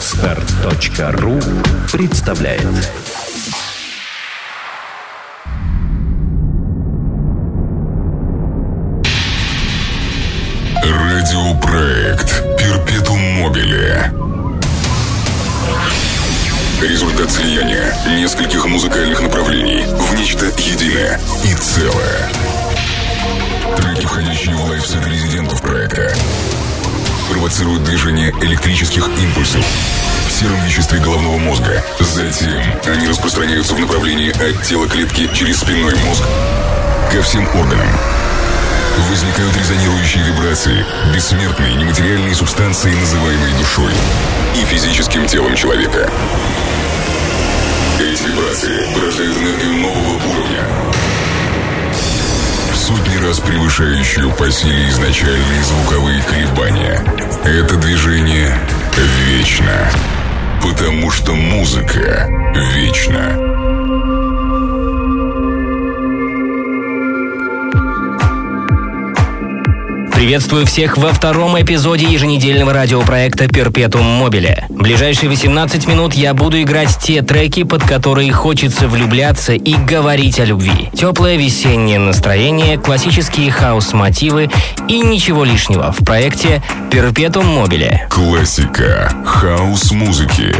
Отстар.ру представляет. Радиопроект Перпетум Мобиле Результат слияния нескольких музыкальных направлений в нечто единое и целое. Треки, входящие в лайфсет резидентов проекта, провоцируют движение электрических импульсов в сером веществе головного мозга. Затем они распространяются в направлении от тела клетки через спинной мозг ко всем органам. Возникают резонирующие вибрации, бессмертные нематериальные субстанции, называемые душой и физическим телом человека. Эти вибрации порождают энергию нового уровня, сотни раз превышающую по силе изначальные звуковые колебания. Это движение вечно, потому что музыка вечна. Приветствую всех во втором эпизоде еженедельного радиопроекта «Перпетум Мобиле». Ближайшие 18 минут я буду играть те треки, под которые хочется влюбляться и говорить о любви. Теплое весеннее настроение, классические хаос-мотивы и ничего лишнего в проекте «Перпетум Мобиле». Классика хаос-музыки.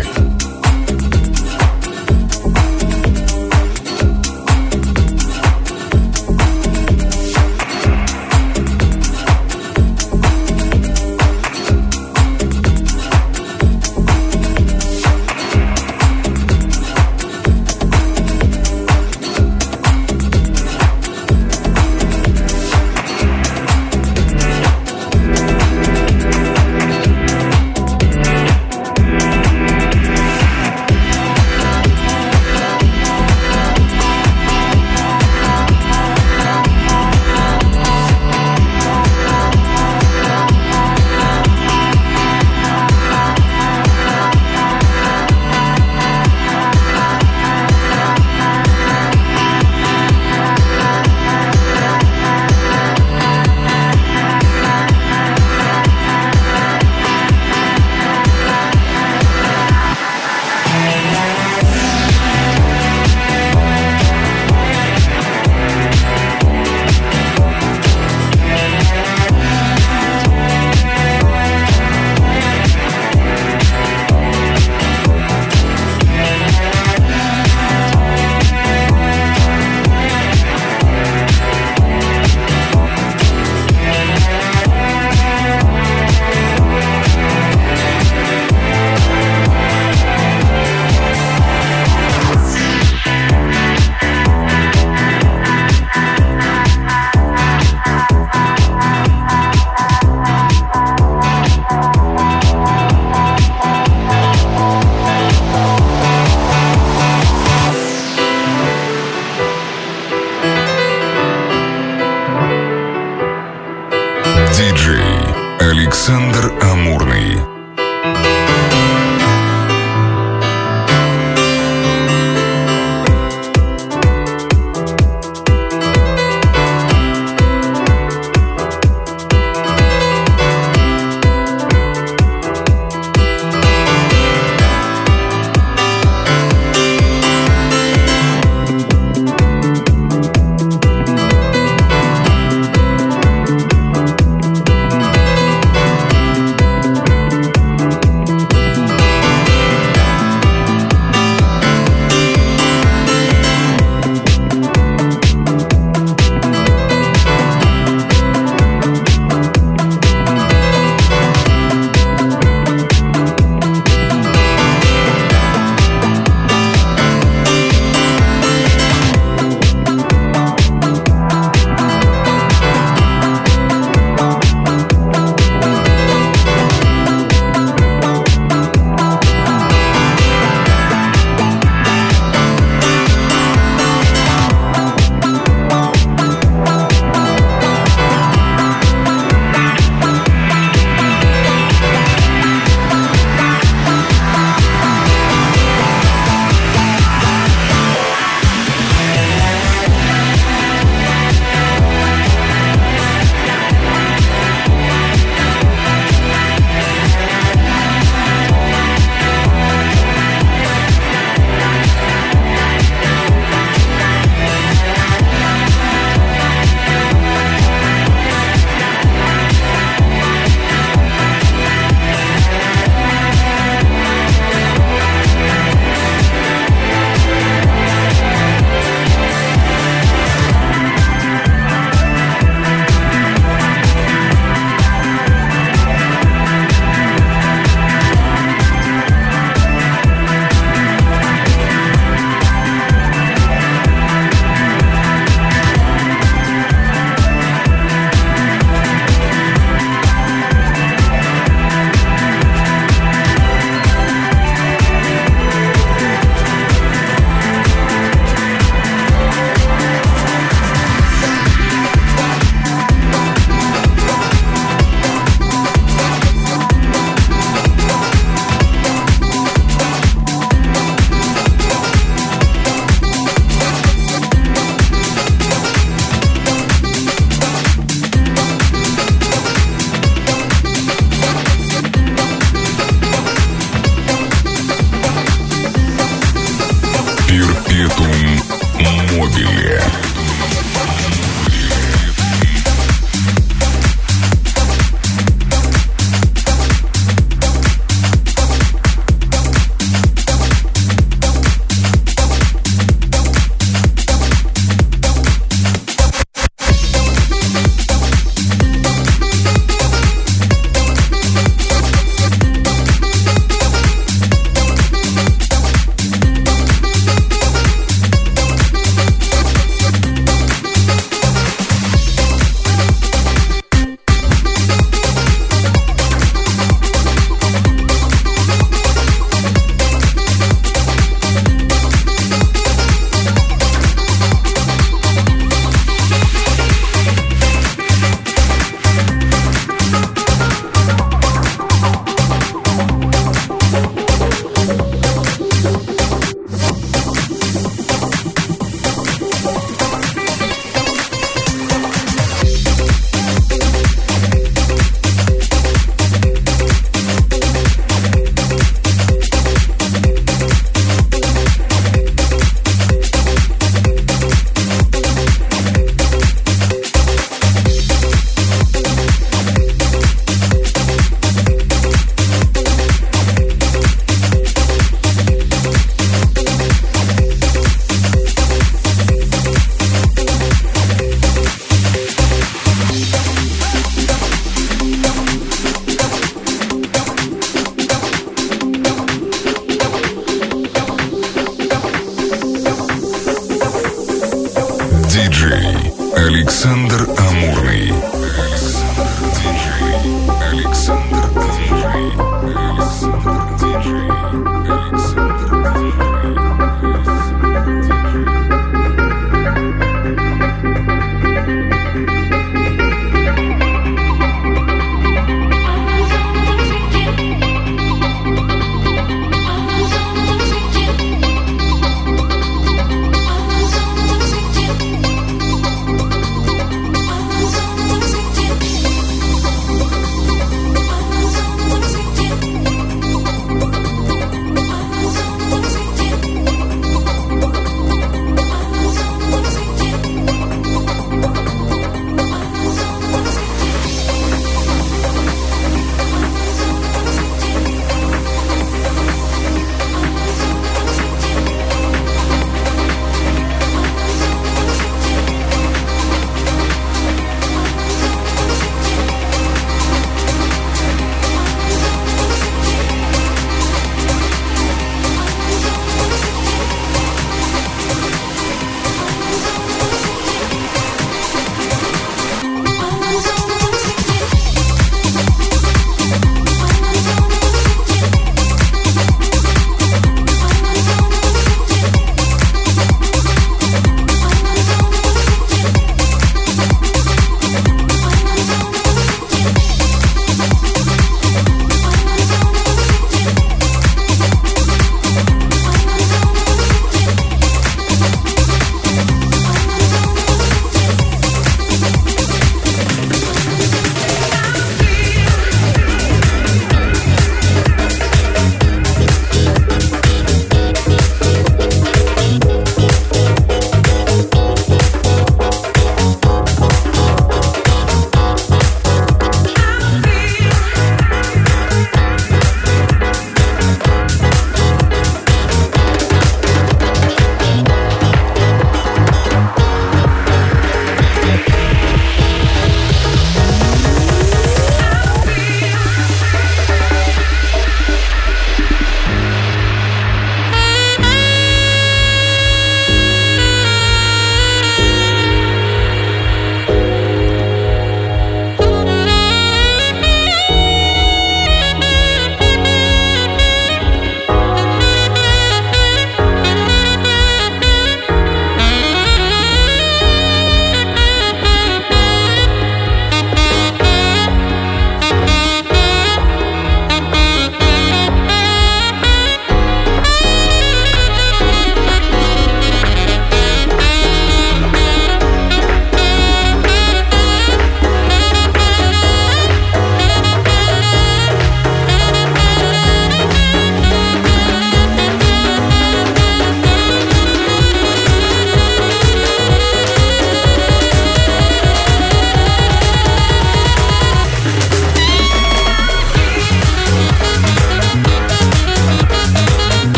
Хаос-музыки. Диджей Александр Амурный.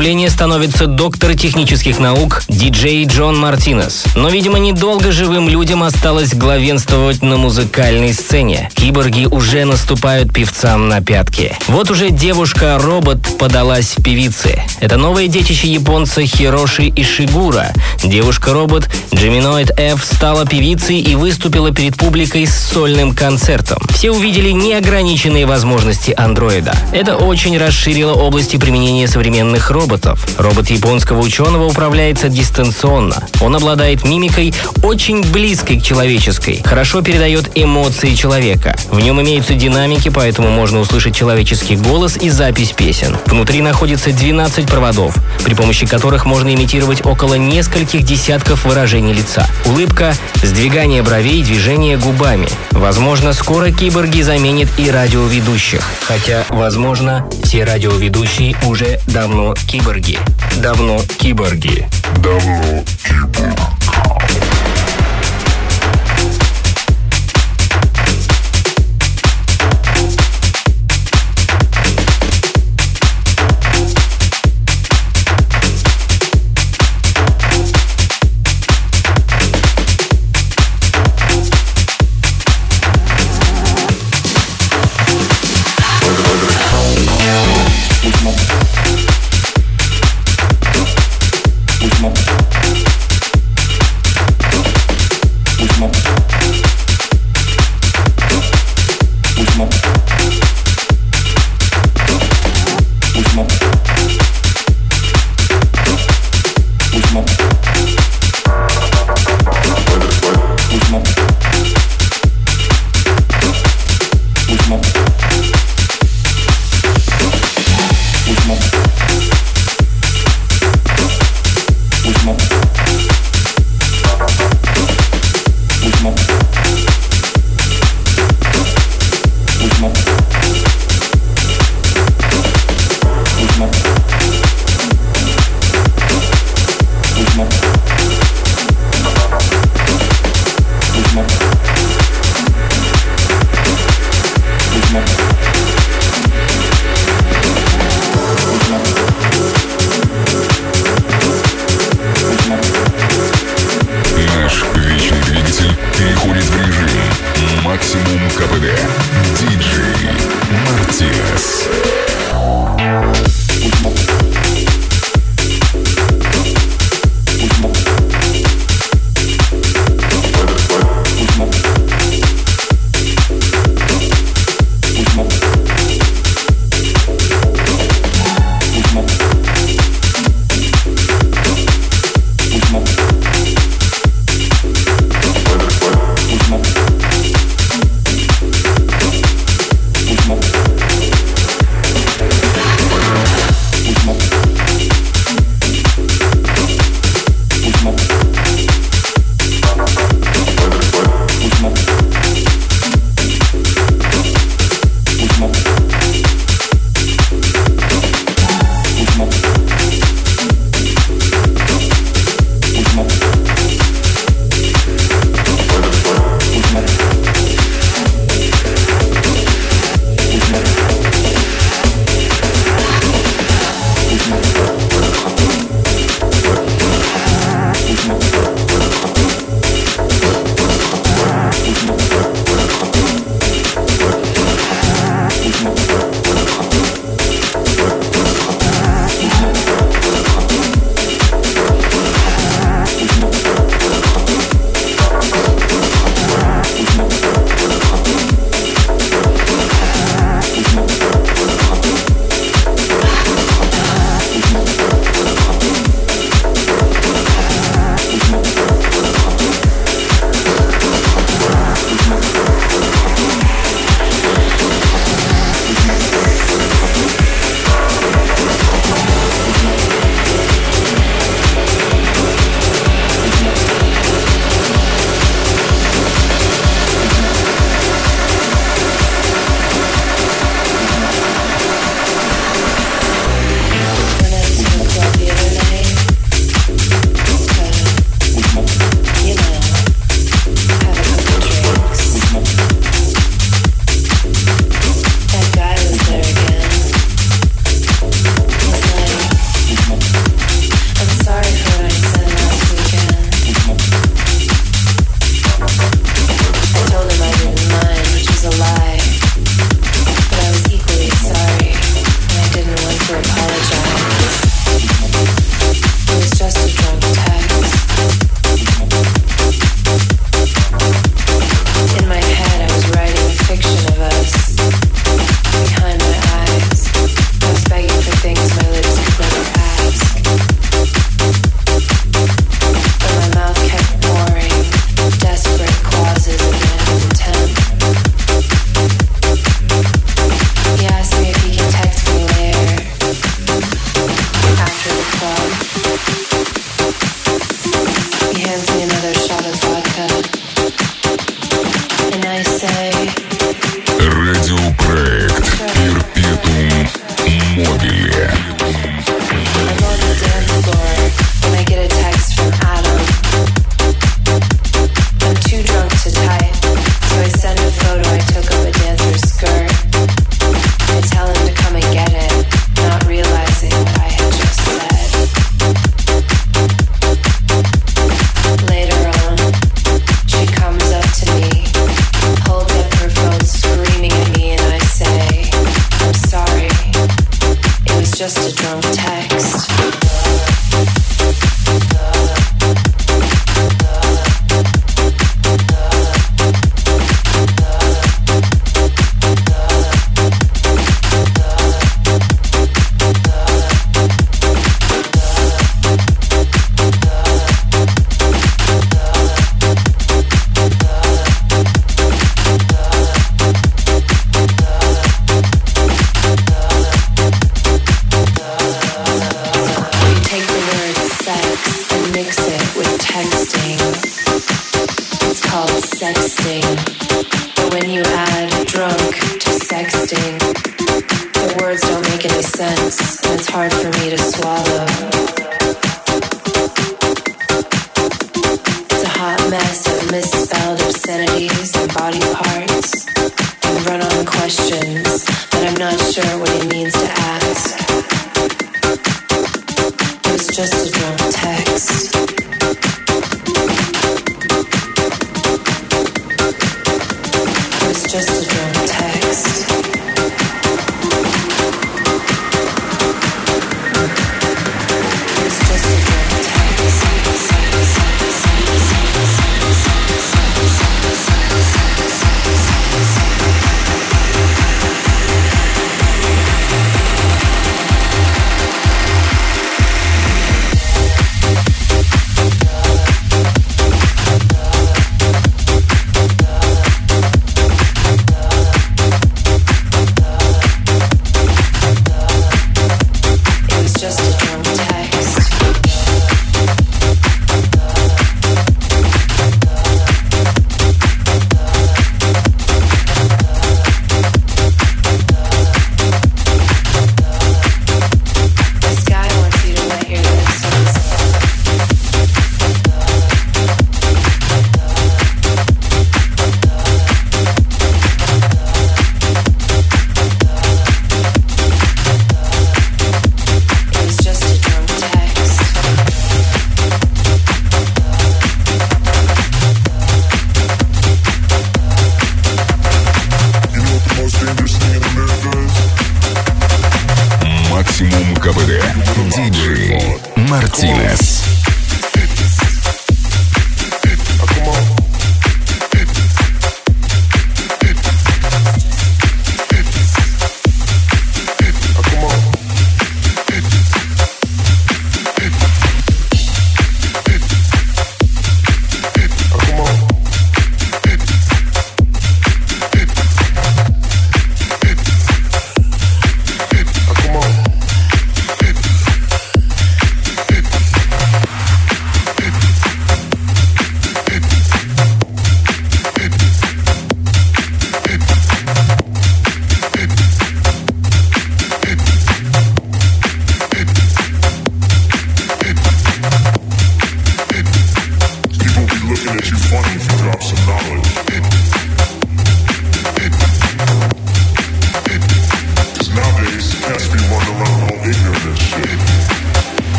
Управления становится доктор технических наук диджей Джон Мартинес. Но, видимо, недолго живым людям осталось главенствовать на музыкальной сцене. Киборги уже наступают певцам на пятки. Вот уже девушка-робот подалась в певицы. Это новое детище японца Хироши Ишигура. Девушка-робот Geminoid F стала певицей и выступила перед публикой с сольным концертом. Все увидели неограниченные возможности андроида. Это очень расширило области применения современных роботов. Робот японского ученого управляется дистанционно. Он обладает мимикой очень близкой к человеческой, хорошо передает эмоции человека. В нем имеются динамики, поэтому можно услышать человеческий голос и запись песен. Внутри находится 12 проводов, при помощи которых можно имитировать около нескольких десятков выражений лица. Улыбка, сдвигание бровей, движение губами. Возможно, скоро киборги заменят и радиоведущих. Хотя, возможно, все радиоведущие уже давно киборги. Давно киборги. Давно киборг.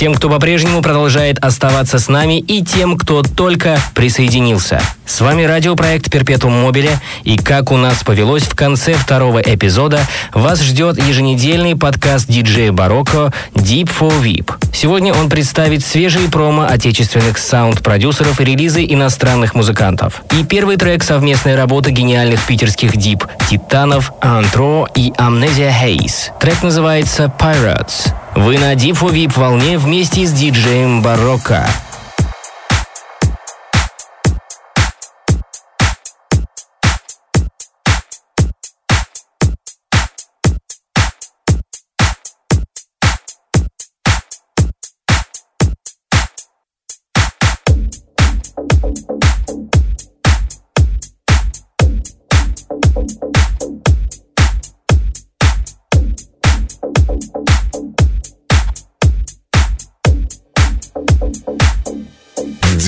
Всем, кто по-прежнему продолжает оставаться с нами и тем, кто только присоединился. С вами радиопроект Перпетум Мобиле, и как у нас повелось в конце второго эпизода, вас ждет еженедельный подкаст диджея Барокко Deep for VIP. Сегодня он представит свежие промо отечественных саунд-продюсеров и релизы иностранных музыкантов. И первый трек совместной работы гениальных питерских дип Титанов, Антро и Amnesia Haze. Трек называется Pirates. Вы на for VIP волне вместе с диджеем Барокко.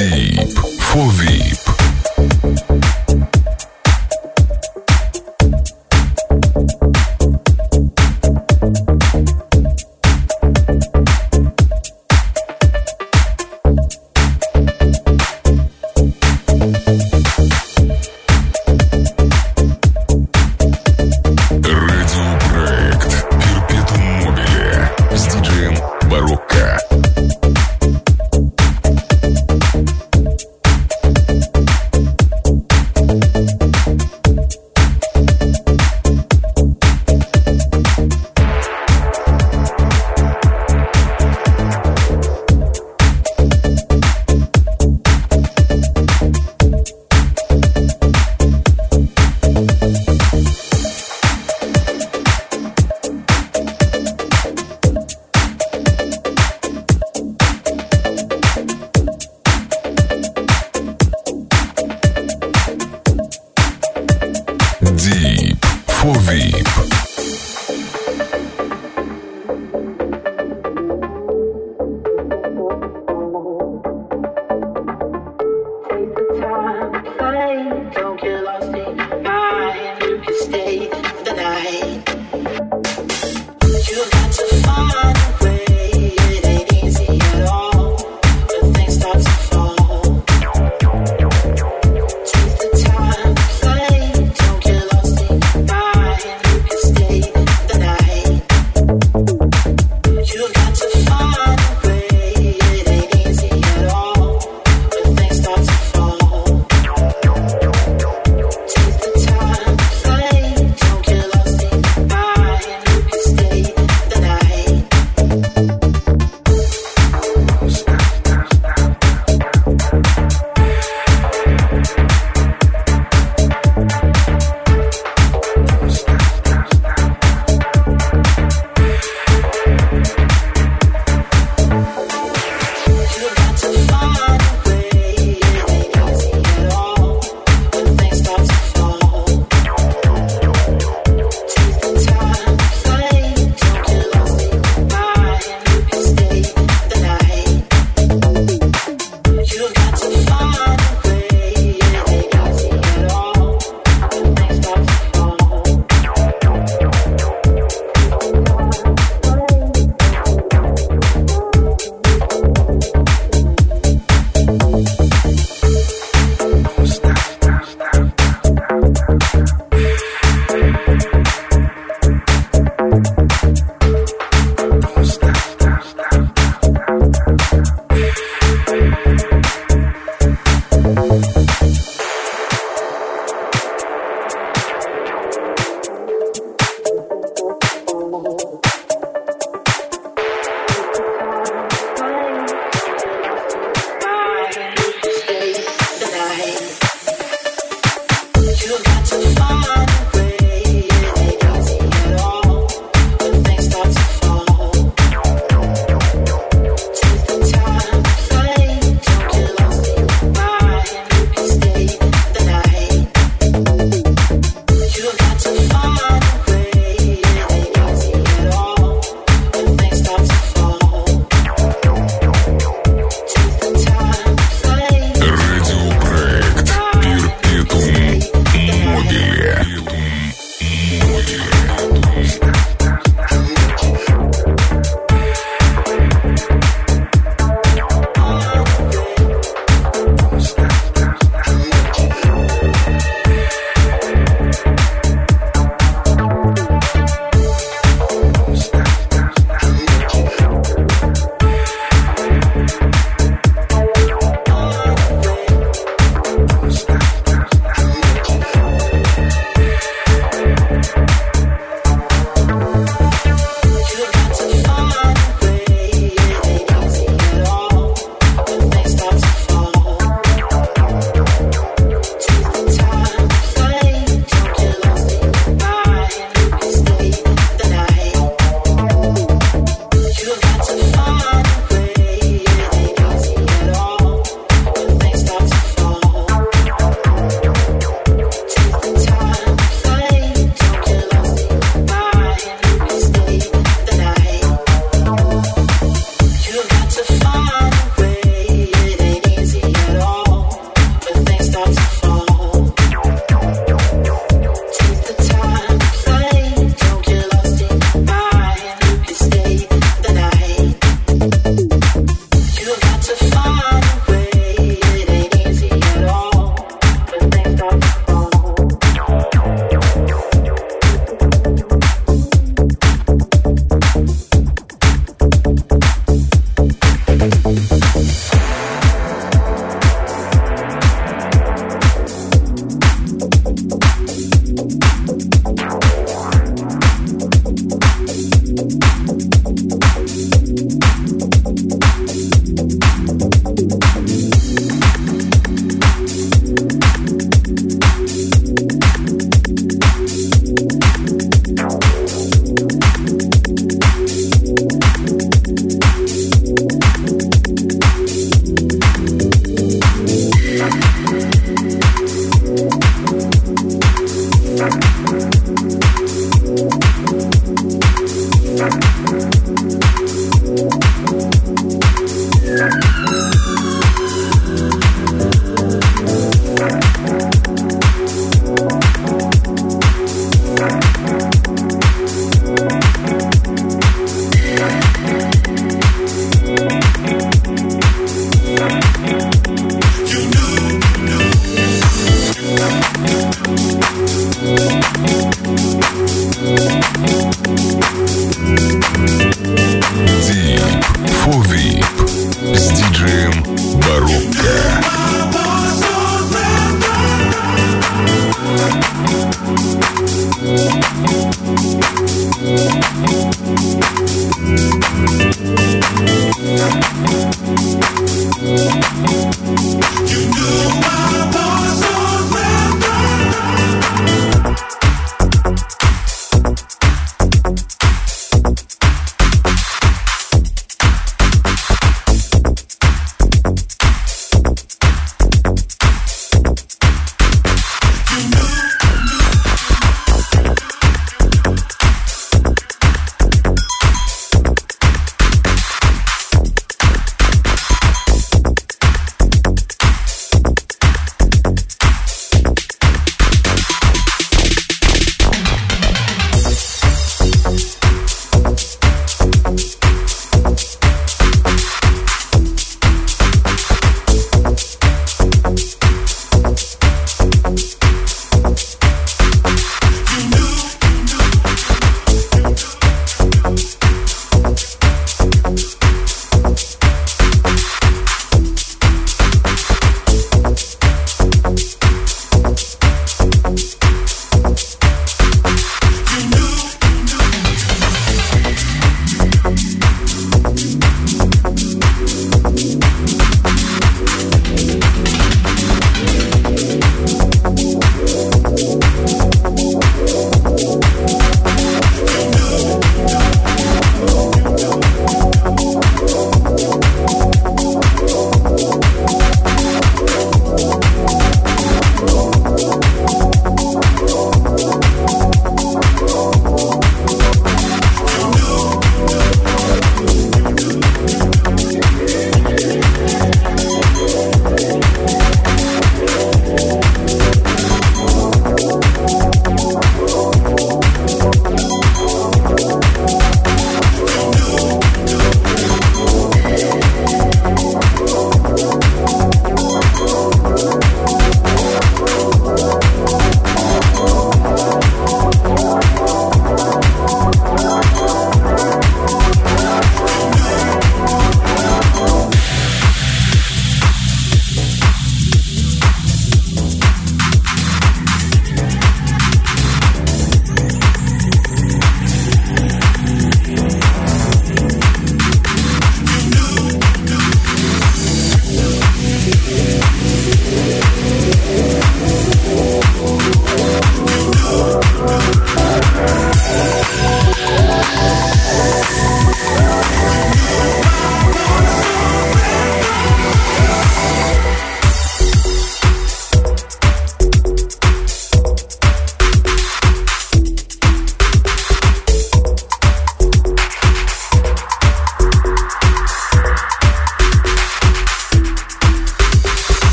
Deep for. Deep for Fovi.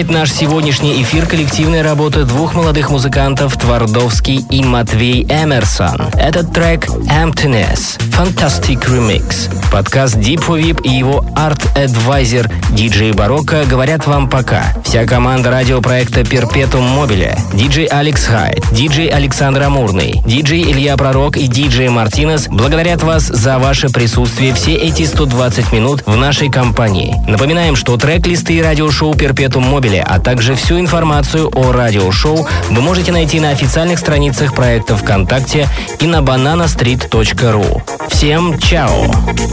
Завершает наш сегодняшний эфир коллективная работа двух молодых музыкантов Твардовский и Матвей Эмерсон. Этот трек Emptiness. Fantastic Remix. Подкаст Deep for VIP и его арт-адвайзер DJ Барокко говорят вам пока. Вся команда радиопроекта Perpetuum Mobile, DJ Алекс Хайт, DJ Александр Амурный, DJ Илья Пророк и DJ Мартинес благодарят вас за ваше присутствие все эти 120 минут в нашей компании. Напоминаем, что трек-листы и радиошоу Perpetuum Mobile, а также всю информацию о радиошоу вы можете найти на официальных страницах проекта ВКонтакте и на bananastreet.ru. Всем чао!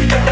Yeah.